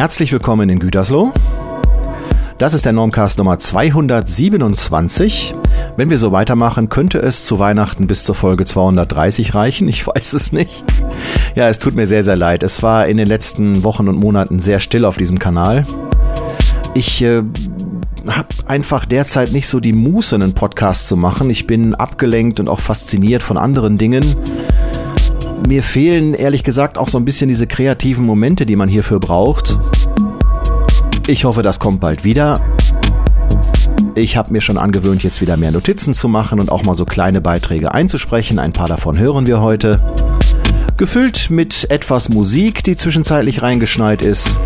Herzlich willkommen in Gütersloh. Das ist der Normcast Nummer 227. Wenn wir so weitermachen, könnte es zu Weihnachten bis zur Folge 230 reichen. Ich weiß es nicht. Ja, es tut mir sehr, sehr leid. Es war in den letzten Wochen und Monaten sehr still auf diesem Kanal. Ich äh, habe einfach derzeit nicht so die Muße, einen Podcast zu machen. Ich bin abgelenkt und auch fasziniert von anderen Dingen. Mir fehlen ehrlich gesagt auch so ein bisschen diese kreativen Momente, die man hierfür braucht. Ich hoffe, das kommt bald wieder. Ich habe mir schon angewöhnt, jetzt wieder mehr Notizen zu machen und auch mal so kleine Beiträge einzusprechen. Ein paar davon hören wir heute. Gefüllt mit etwas Musik, die zwischenzeitlich reingeschneit ist.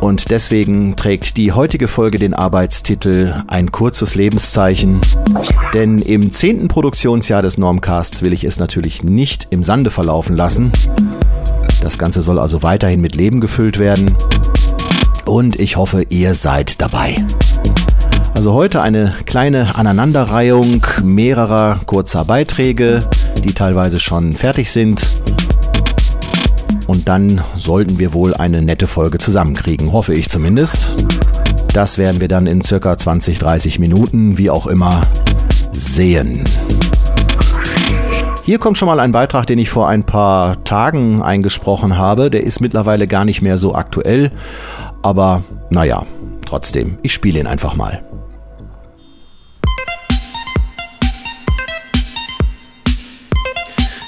Und deswegen trägt die heutige Folge den Arbeitstitel Ein kurzes Lebenszeichen. Denn im zehnten Produktionsjahr des Normcasts will ich es natürlich nicht im Sande verlaufen lassen. Das Ganze soll also weiterhin mit Leben gefüllt werden. Und ich hoffe, ihr seid dabei. Also heute eine kleine Aneinanderreihung mehrerer kurzer Beiträge, die teilweise schon fertig sind und dann sollten wir wohl eine nette Folge zusammenkriegen, hoffe ich zumindest. Das werden wir dann in circa 20, 30 Minuten, wie auch immer, sehen. Hier kommt schon mal ein Beitrag, den ich vor ein paar Tagen eingesprochen habe. Der ist mittlerweile gar nicht mehr so aktuell, aber naja, trotzdem, ich spiele ihn einfach mal.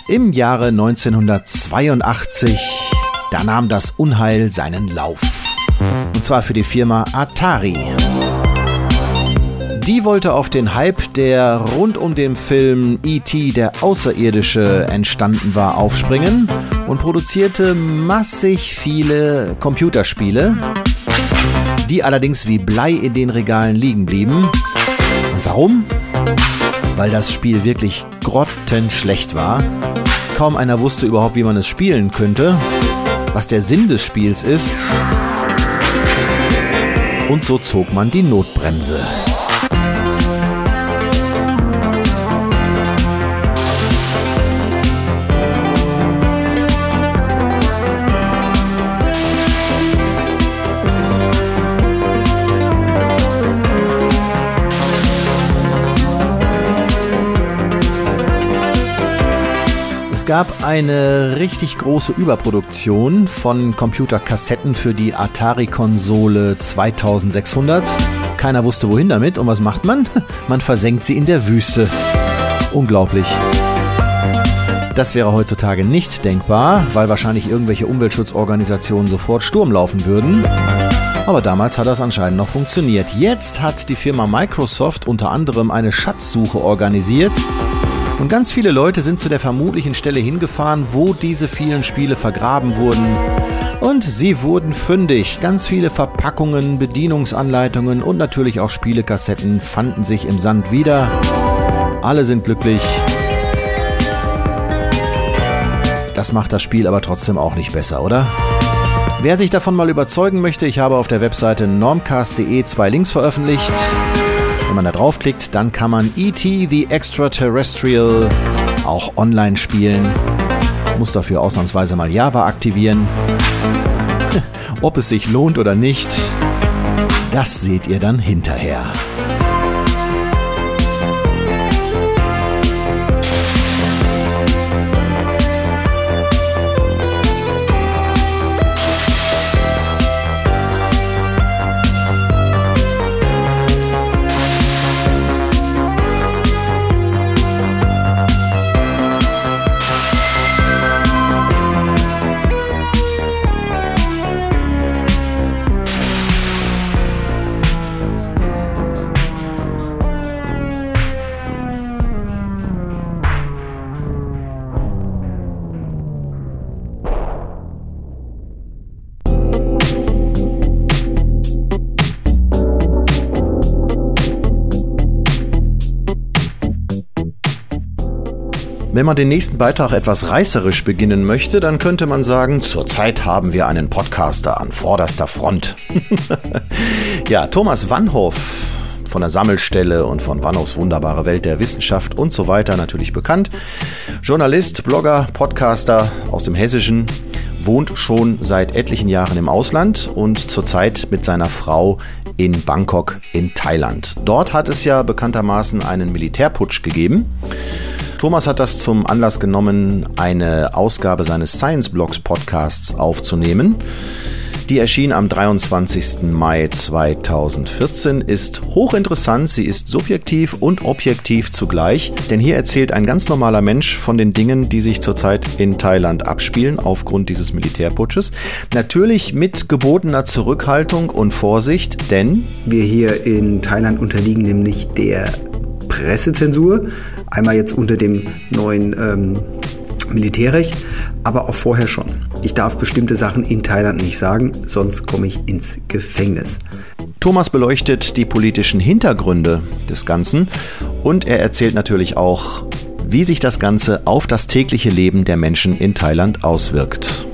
Im Jahre 1982, da nahm das Unheil seinen Lauf. Und zwar für die Firma Atari. Die wollte auf den Hype, der rund um den Film E.T. der Außerirdische entstanden war, aufspringen und produzierte massig viele Computerspiele, die allerdings wie Blei in den Regalen liegen blieben. Und warum? Weil das Spiel wirklich grottenschlecht war Kaum einer wusste überhaupt, wie man es spielen könnte, was der Sinn des Spiels ist. Und so zog man die Notbremse. Gab eine richtig große Überproduktion von Computerkassetten für die Atari-Konsole 2600. Keiner wusste wohin damit und was macht man? Man versenkt sie in der Wüste. Unglaublich. Das wäre heutzutage nicht denkbar, weil wahrscheinlich irgendwelche Umweltschutzorganisationen sofort Sturm laufen würden. Aber damals hat das anscheinend noch funktioniert. Jetzt hat die Firma Microsoft unter anderem eine Schatzsuche organisiert und ganz viele Leute sind zu der vermutlichen Stelle hingefahren, wo diese vielen Spiele vergraben wurden. Und sie wurden fündig. Ganz viele Verpackungen, Bedienungsanleitungen und natürlich auch Spielekassetten fanden sich im Sand wieder. Alle sind glücklich. Das macht das Spiel aber trotzdem auch nicht besser, oder? Wer sich davon mal überzeugen möchte, ich habe auf der Webseite normcast.de zwei Links veröffentlicht. Wenn man da draufklickt, dann kann man E.T. the Extraterrestrial auch online spielen. Muss dafür ausnahmsweise mal Java aktivieren. Ob es sich lohnt oder nicht, das seht ihr dann hinterher. Wenn man den nächsten Beitrag etwas reißerisch beginnen möchte, dann könnte man sagen, zurzeit haben wir einen Podcaster an vorderster Front. ja, Thomas Wannhoff von der Sammelstelle und von Wannhoffs wunderbare Welt der Wissenschaft und so weiter natürlich bekannt. Journalist, Blogger, Podcaster aus dem Hessischen wohnt schon seit etlichen Jahren im Ausland und zurzeit mit seiner Frau in Bangkok in Thailand. Dort hat es ja bekanntermaßen einen Militärputsch gegeben. Thomas hat das zum Anlass genommen, eine Ausgabe seines Science Blogs Podcasts aufzunehmen. Die erschien am 23. Mai 2014, ist hochinteressant, sie ist subjektiv und objektiv zugleich, denn hier erzählt ein ganz normaler Mensch von den Dingen, die sich zurzeit in Thailand abspielen aufgrund dieses Militärputsches. Natürlich mit gebotener Zurückhaltung und Vorsicht, denn wir hier in Thailand unterliegen nämlich der Pressezensur. Einmal jetzt unter dem neuen ähm, Militärrecht, aber auch vorher schon. Ich darf bestimmte Sachen in Thailand nicht sagen, sonst komme ich ins Gefängnis. Thomas beleuchtet die politischen Hintergründe des Ganzen und er erzählt natürlich auch, wie sich das Ganze auf das tägliche Leben der Menschen in Thailand auswirkt.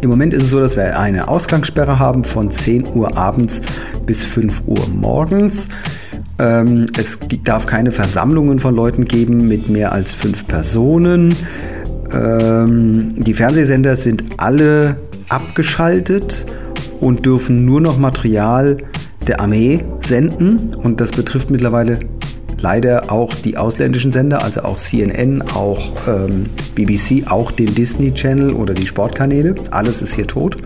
Im Moment ist es so, dass wir eine Ausgangssperre haben von 10 Uhr abends bis 5 Uhr morgens. Ähm, es darf keine Versammlungen von Leuten geben mit mehr als fünf Personen. Ähm, die Fernsehsender sind alle abgeschaltet und dürfen nur noch Material der Armee senden. Und das betrifft mittlerweile leider auch die ausländischen Sender, also auch CNN, auch ähm, BBC, auch den Disney Channel oder die Sportkanäle. Alles ist hier tot.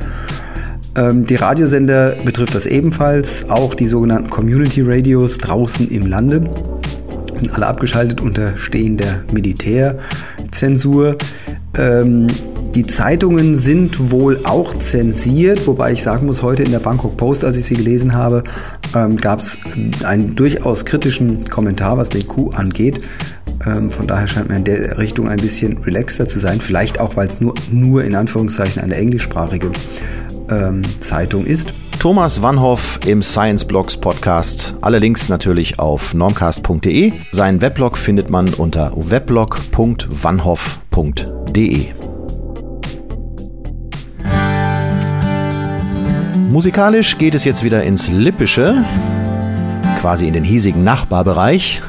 Ähm, die Radiosender betrifft das ebenfalls, auch die sogenannten Community Radios draußen im Lande sind alle abgeschaltet, unterstehen der Militärzensur. Ähm, die Zeitungen sind wohl auch zensiert, wobei ich sagen muss, heute in der Bangkok Post, als ich sie gelesen habe, ähm, gab es einen durchaus kritischen Kommentar, was den Coup angeht. Ähm, von daher scheint mir in der Richtung ein bisschen relaxter zu sein. Vielleicht auch, weil es nur, nur in Anführungszeichen eine englischsprachige ähm, Zeitung ist. Thomas Wannhoff im Science Blogs Podcast. Alle Links natürlich auf normcast.de. Seinen Weblog findet man unter weblog.wannhoff.de. Musikalisch geht es jetzt wieder ins Lippische, quasi in den hiesigen Nachbarbereich.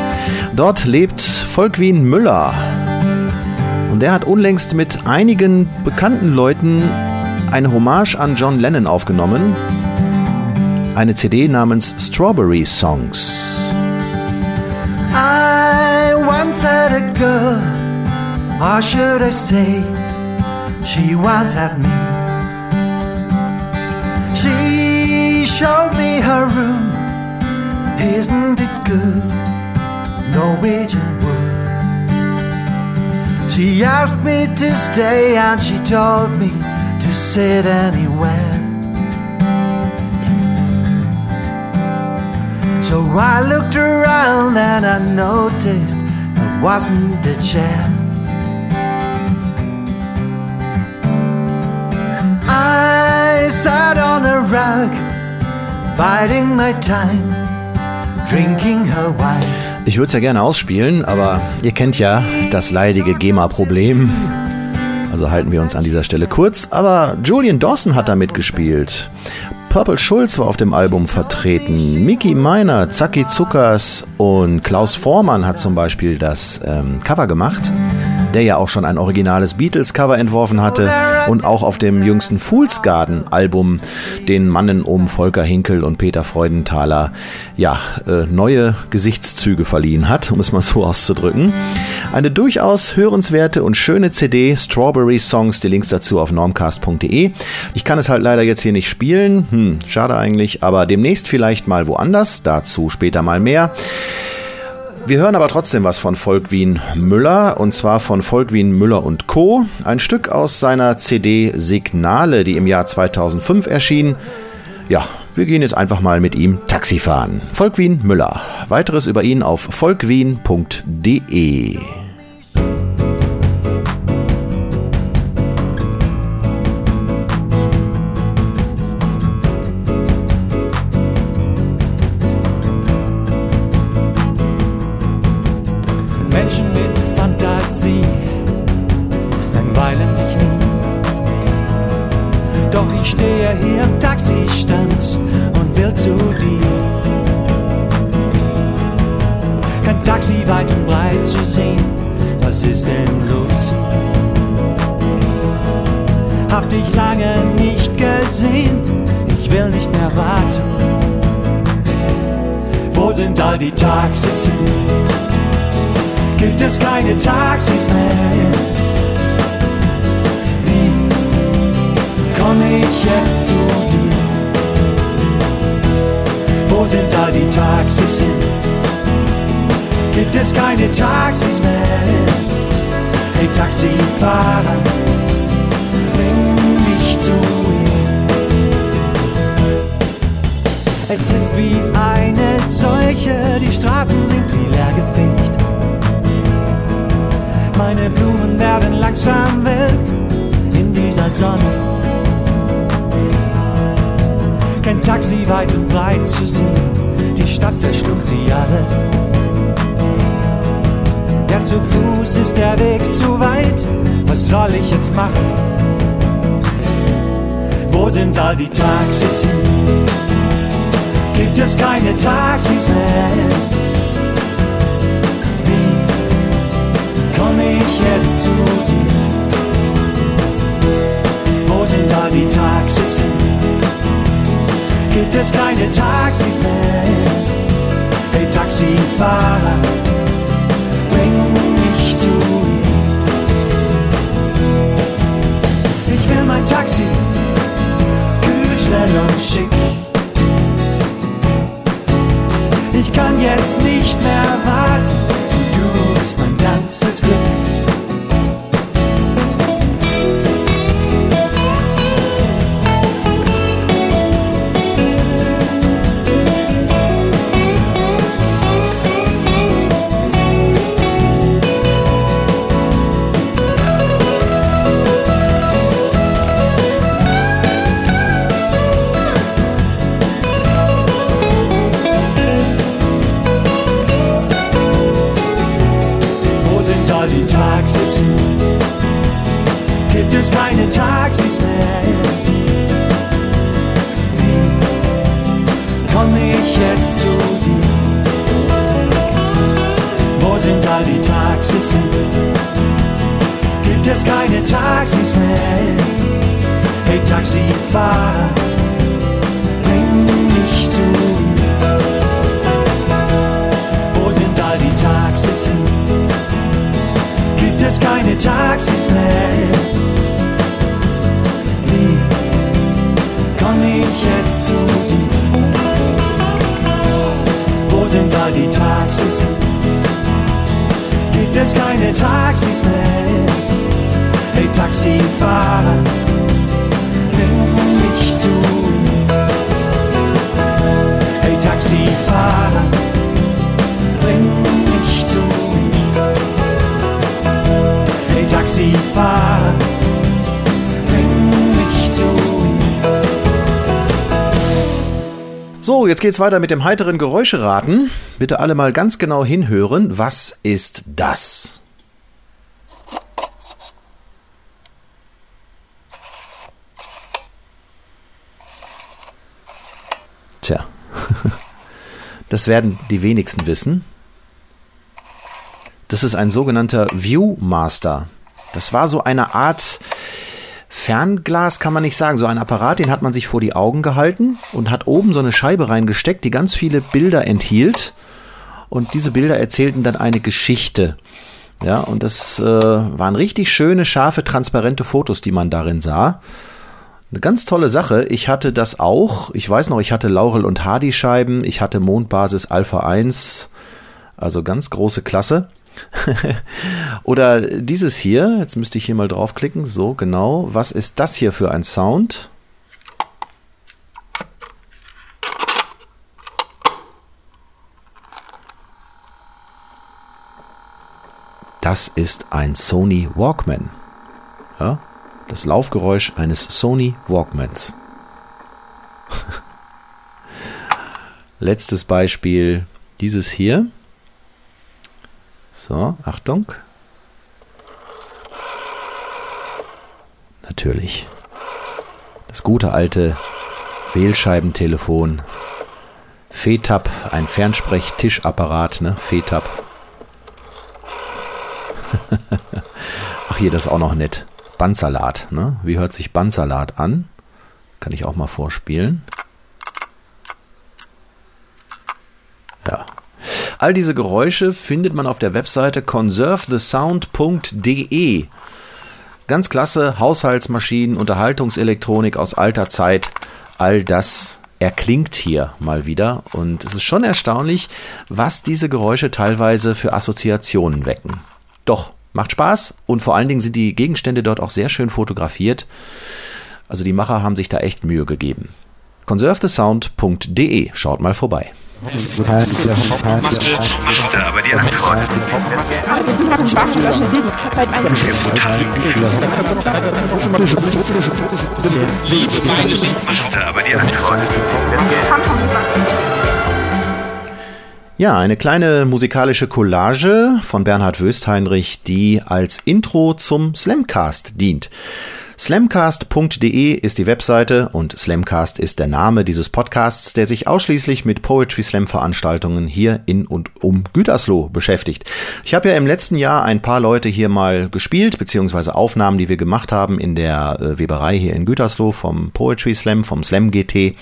Dort lebt Volkwin Müller. Und der hat unlängst mit einigen bekannten Leuten eine Hommage an John Lennon aufgenommen. Eine CD namens Strawberry Songs. I once had a girl, or should I say, she once had me. She showed me her room, isn't it good? Norwegian wood. She asked me to stay and she told me to sit anywhere. So I looked around and I noticed there wasn't a chair. I sat on a rug, biding my time, drinking her wine. Ich würde es ja gerne ausspielen, aber ihr kennt ja das leidige GEMA-Problem. Also halten wir uns an dieser Stelle kurz. Aber Julian Dawson hat da mitgespielt. Purple Schulz war auf dem Album vertreten. Mickey Miner, Zacki Zuckers und Klaus Vormann hat zum Beispiel das ähm, Cover gemacht der ja auch schon ein originales Beatles-Cover entworfen hatte und auch auf dem jüngsten Fool's Garden-Album den Mannen um Volker Hinkel und Peter Freudenthaler ja, äh, neue Gesichtszüge verliehen hat, um es mal so auszudrücken. Eine durchaus hörenswerte und schöne CD, Strawberry Songs, die Links dazu auf normcast.de. Ich kann es halt leider jetzt hier nicht spielen, hm, schade eigentlich, aber demnächst vielleicht mal woanders, dazu später mal mehr. Wir hören aber trotzdem was von Volkwin Müller und zwar von Volkwin Müller und Co. Ein Stück aus seiner CD Signale, die im Jahr 2005 erschien. Ja, wir gehen jetzt einfach mal mit ihm Taxi fahren. Volkwin Müller. Weiteres über ihn auf volkwin.de. dich lange nicht gesehen, ich will nicht mehr warten. Wo sind all die Taxis hin? Gibt es keine Taxis mehr? Wie komme ich jetzt zu dir? Wo sind all die Taxis hin? Gibt es keine Taxis mehr? Hey Taxifahrer, Es ist wie eine Seuche, die Straßen sind wie leergefegt. Meine Blumen werden langsam welk in dieser Sonne. Kein Taxi weit und breit zu sehen, die Stadt verschluckt sie alle. Ja, zu Fuß ist der Weg zu weit, was soll ich jetzt machen? Wo sind all die Taxis hin? Gibt es keine Taxis mehr? Wie komme ich jetzt zu dir? Wo sind all die Taxis hin? Gibt es keine Taxis mehr? Hey Taxifahrer, bring mich zu ihm. Ich will mein Taxi, kühl, schnell und schick. Kann jetzt nicht mehr warten, du bist mein ganzes Glück. Ich jetzt Gibt es keine Taxis mehr? Hey Taxifahrer, bring mich zu. Hey Taxifahrer, bring mich zu. Hey Taxifahrer, So, jetzt geht's weiter mit dem heiteren Geräuscheraten. Bitte alle mal ganz genau hinhören. Was ist das? Tja, das werden die wenigsten wissen. Das ist ein sogenannter Viewmaster. Das war so eine Art Fernglas, kann man nicht sagen. So ein Apparat, den hat man sich vor die Augen gehalten und hat oben so eine Scheibe reingesteckt, die ganz viele Bilder enthielt. Und diese Bilder erzählten dann eine Geschichte. Ja, und das äh, waren richtig schöne, scharfe, transparente Fotos, die man darin sah. Eine ganz tolle Sache. Ich hatte das auch. Ich weiß noch, ich hatte Laurel und Hardy Scheiben. Ich hatte Mondbasis Alpha 1. Also ganz große Klasse. Oder dieses hier. Jetzt müsste ich hier mal draufklicken. So, genau. Was ist das hier für ein Sound? Das ist ein Sony Walkman. Ja, das Laufgeräusch eines Sony Walkmans. Letztes Beispiel, dieses hier. So, Achtung. Natürlich. Das gute alte Wählscheibentelefon. FETAP, ein Fernsprechtischapparat, ne? FETAP. Ach, hier, das ist auch noch nett. Bandsalat. Ne? Wie hört sich Bandsalat an? Kann ich auch mal vorspielen. All diese Geräusche findet man auf der Webseite conservethesound.de. Ganz klasse Haushaltsmaschinen, Unterhaltungselektronik aus alter Zeit. All das erklingt hier mal wieder. Und es ist schon erstaunlich, was diese Geräusche teilweise für Assoziationen wecken. Doch, macht Spaß und vor allen Dingen sind die Gegenstände dort auch sehr schön fotografiert. Also die Macher haben sich da echt Mühe gegeben. conservethesound.de, schaut mal vorbei. Ja, eine kleine musikalische Collage von Bernhard Wöstheinrich, die als Intro zum Slamcast dient. Slamcast.de ist die Webseite und Slamcast ist der Name dieses Podcasts, der sich ausschließlich mit Poetry Slam Veranstaltungen hier in und um Gütersloh beschäftigt. Ich habe ja im letzten Jahr ein paar Leute hier mal gespielt, beziehungsweise Aufnahmen, die wir gemacht haben in der äh, Weberei hier in Gütersloh vom Poetry Slam, vom Slam GT.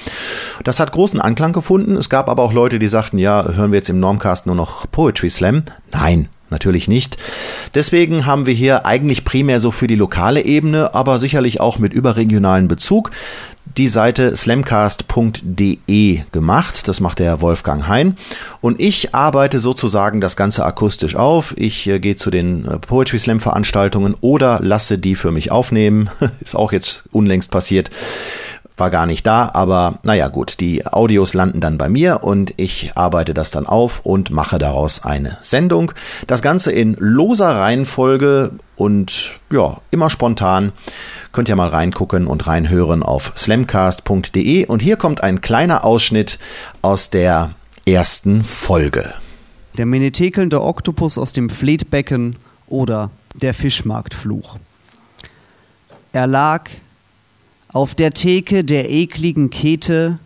Das hat großen Anklang gefunden. Es gab aber auch Leute, die sagten, ja, hören wir jetzt im Normcast nur noch Poetry Slam? Nein, Natürlich nicht. Deswegen haben wir hier eigentlich primär so für die lokale Ebene, aber sicherlich auch mit überregionalen Bezug die Seite slamcast.de gemacht. Das macht der Wolfgang Hein. Und ich arbeite sozusagen das Ganze akustisch auf. Ich äh, gehe zu den äh, Poetry Slam Veranstaltungen oder lasse die für mich aufnehmen. Ist auch jetzt unlängst passiert war gar nicht da, aber naja gut, die Audios landen dann bei mir und ich arbeite das dann auf und mache daraus eine Sendung. Das Ganze in loser Reihenfolge und ja, immer spontan. Könnt ihr mal reingucken und reinhören auf slamcast.de und hier kommt ein kleiner Ausschnitt aus der ersten Folge. Der menetekelnde Oktopus aus dem Fleetbecken oder der Fischmarktfluch. Er lag auf der Theke der ekligen Kete,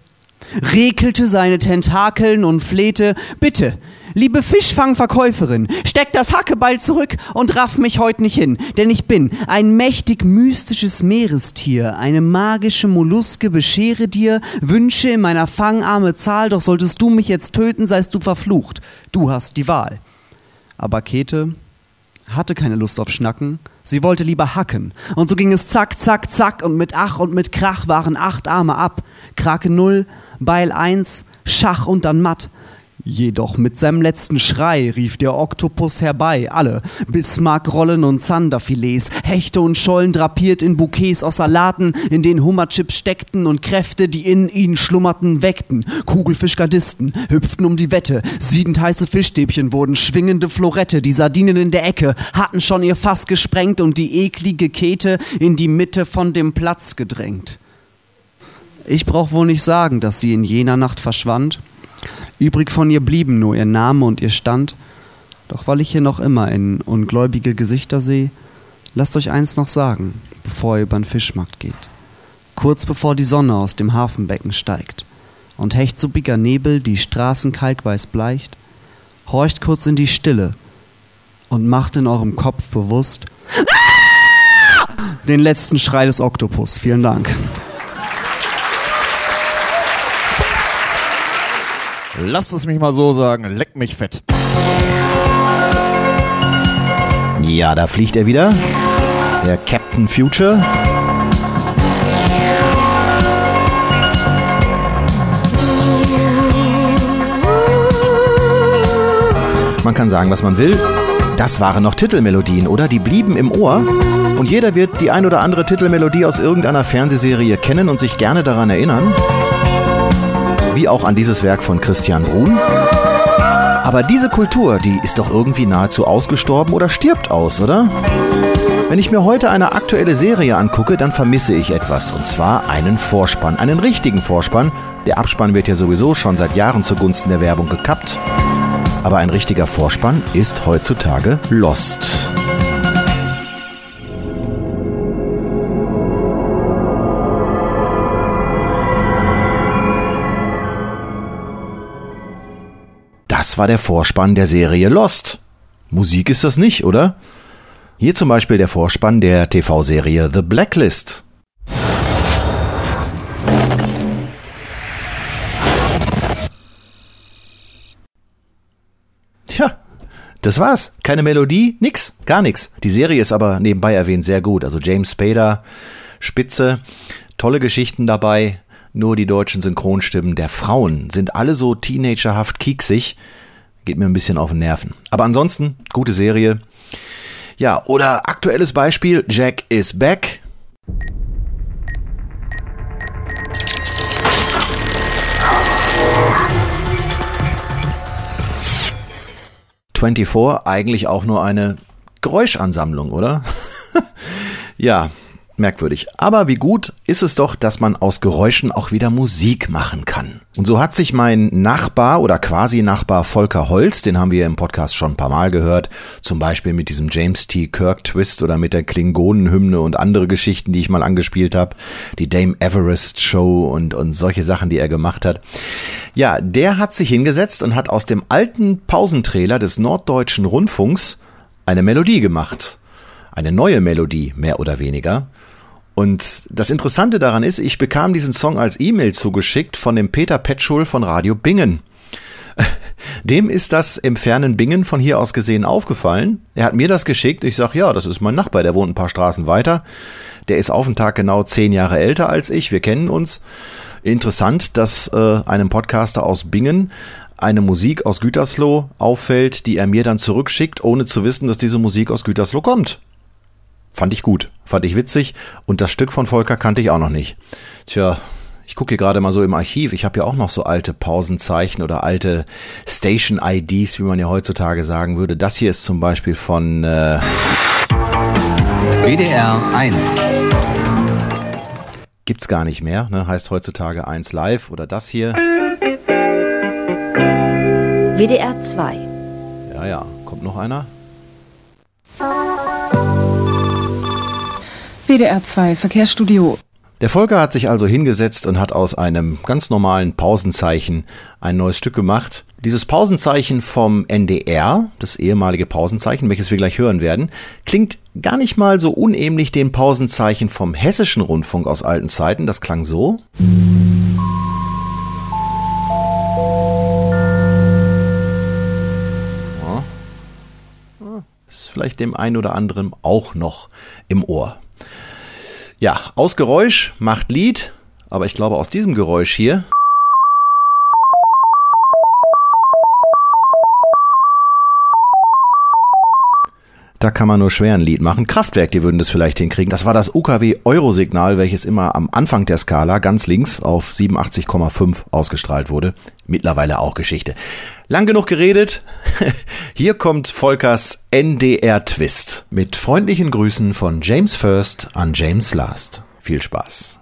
rekelte seine Tentakeln und flehte, bitte, liebe Fischfangverkäuferin, steck das Hackebeil zurück und raff mich heut nicht hin, denn ich bin ein mächtig mystisches Meerestier, eine magische Molluske, beschere dir Wünsche in meiner fangarme Zahl, doch solltest du mich jetzt töten, seist du verflucht, du hast die Wahl. Aber Kete hatte keine Lust auf Schnacken, Sie wollte lieber hacken. Und so ging es zack, zack, zack und mit Ach und mit Krach waren acht Arme ab. Krake null, Beil eins, Schach und dann matt. Jedoch mit seinem letzten Schrei rief der Oktopus herbei, alle Bismarckrollen und Zanderfilets, Hechte und Schollen drapiert in Bouquets aus Salaten, in denen Hummerchips steckten und Kräfte, die in ihnen schlummerten, weckten. Kugelfischgardisten hüpften um die Wette, siedend heiße Fischstäbchen wurden schwingende Florette, die Sardinen in der Ecke hatten schon ihr Fass gesprengt und die eklige Kete in die Mitte von dem Platz gedrängt. Ich brauch wohl nicht sagen, dass sie in jener Nacht verschwand, Übrig von ihr blieben nur ihr Name und ihr Stand. Doch weil ich hier noch immer in ungläubige Gesichter sehe, lasst euch eins noch sagen, bevor ihr über den Fischmarkt geht. Kurz bevor die Sonne aus dem Hafenbecken steigt und hechtsuppiger Nebel die Straßen kalkweiß bleicht, horcht kurz in die Stille und macht in eurem Kopf bewusst den letzten Schrei des Oktopus. Vielen Dank. Lasst es mich mal so sagen, leck mich fett. Ja, da fliegt er wieder. Der Captain Future. Man kann sagen, was man will. Das waren noch Titelmelodien, oder? Die blieben im Ohr. Und jeder wird die ein oder andere Titelmelodie aus irgendeiner Fernsehserie kennen und sich gerne daran erinnern wie auch an dieses Werk von Christian Brun. Aber diese Kultur, die ist doch irgendwie nahezu ausgestorben oder stirbt aus, oder? Wenn ich mir heute eine aktuelle Serie angucke, dann vermisse ich etwas, und zwar einen Vorspann, einen richtigen Vorspann. Der Abspann wird ja sowieso schon seit Jahren zugunsten der Werbung gekappt. Aber ein richtiger Vorspann ist heutzutage lost. War der Vorspann der Serie Lost. Musik ist das nicht, oder? Hier zum Beispiel der Vorspann der TV-Serie The Blacklist. Tja, das war's. Keine Melodie, nix, gar nix. Die Serie ist aber nebenbei erwähnt sehr gut. Also James Spader, Spitze, tolle Geschichten dabei. Nur die deutschen Synchronstimmen der Frauen sind alle so teenagerhaft kieksig. Geht mir ein bisschen auf den Nerven. Aber ansonsten, gute Serie. Ja, oder aktuelles Beispiel, Jack is back. 24 eigentlich auch nur eine Geräuschansammlung, oder? ja, merkwürdig. Aber wie gut ist es doch, dass man aus Geräuschen auch wieder Musik machen kann. Und so hat sich mein Nachbar oder quasi Nachbar Volker Holz, den haben wir im Podcast schon ein paar Mal gehört, zum Beispiel mit diesem James T. Kirk Twist oder mit der Klingonenhymne und andere Geschichten, die ich mal angespielt habe, die Dame Everest Show und, und solche Sachen, die er gemacht hat. Ja, der hat sich hingesetzt und hat aus dem alten Pausentrailer des Norddeutschen Rundfunks eine Melodie gemacht. Eine neue Melodie, mehr oder weniger. Und das Interessante daran ist, ich bekam diesen Song als E-Mail zugeschickt von dem Peter Petschul von Radio Bingen. Dem ist das im fernen Bingen von hier aus gesehen aufgefallen. Er hat mir das geschickt. Ich sag, ja, das ist mein Nachbar, der wohnt ein paar Straßen weiter. Der ist auf den Tag genau zehn Jahre älter als ich. Wir kennen uns. Interessant, dass äh, einem Podcaster aus Bingen eine Musik aus Gütersloh auffällt, die er mir dann zurückschickt, ohne zu wissen, dass diese Musik aus Gütersloh kommt. Fand ich gut, fand ich witzig und das Stück von Volker kannte ich auch noch nicht. Tja, ich gucke hier gerade mal so im Archiv. Ich habe ja auch noch so alte Pausenzeichen oder alte Station-IDs, wie man ja heutzutage sagen würde. Das hier ist zum Beispiel von äh WDR 1. Gibt's gar nicht mehr, ne? heißt heutzutage 1 Live oder das hier. WDR 2. Ja, ja, kommt noch einer? WDR 2 Verkehrsstudio. Der Volker hat sich also hingesetzt und hat aus einem ganz normalen Pausenzeichen ein neues Stück gemacht. Dieses Pausenzeichen vom NDR, das ehemalige Pausenzeichen, welches wir gleich hören werden, klingt gar nicht mal so unähnlich dem Pausenzeichen vom hessischen Rundfunk aus alten Zeiten. Das klang so. Ist vielleicht dem einen oder anderen auch noch im Ohr. Ja, aus Geräusch macht Lied, aber ich glaube aus diesem Geräusch hier. Da kann man nur schwer ein Lied machen. Kraftwerk, die würden das vielleicht hinkriegen. Das war das UKW Eurosignal, welches immer am Anfang der Skala ganz links auf 87,5 ausgestrahlt wurde. Mittlerweile auch Geschichte. Lang genug geredet. Hier kommt Volkers NDR Twist mit freundlichen Grüßen von James First an James Last. Viel Spaß.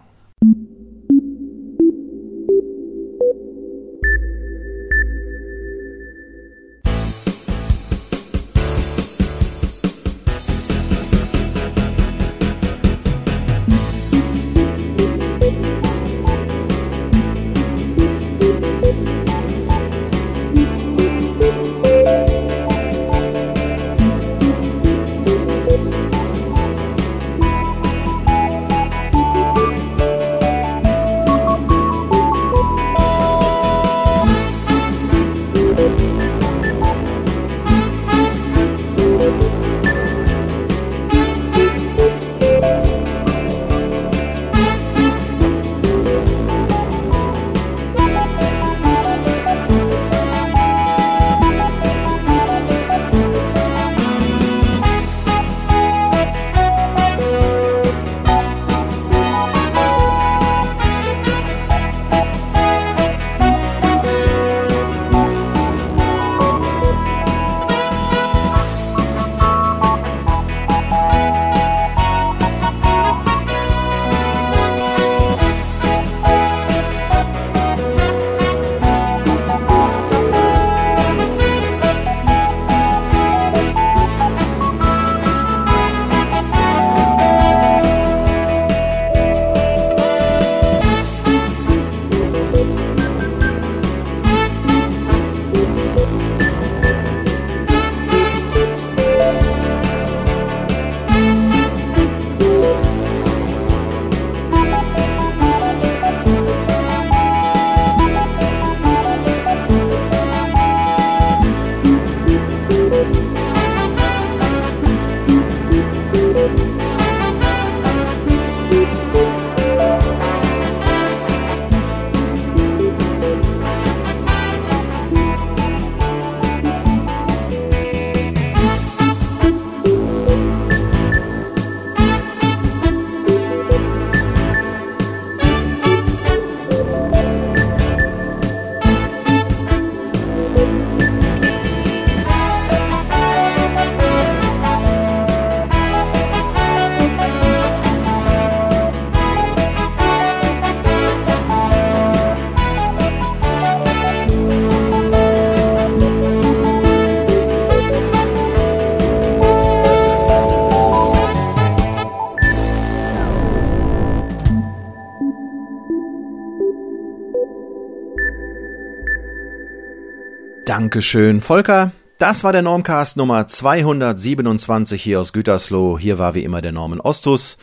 Dankeschön, Volker. Das war der Normcast Nummer 227 hier aus Gütersloh. Hier war wie immer der Norman Ostus.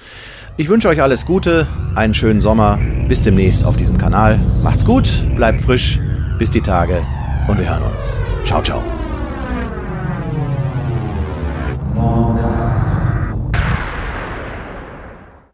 Ich wünsche euch alles Gute, einen schönen Sommer. Bis demnächst auf diesem Kanal. Macht's gut, bleibt frisch. Bis die Tage und wir hören uns. Ciao, ciao.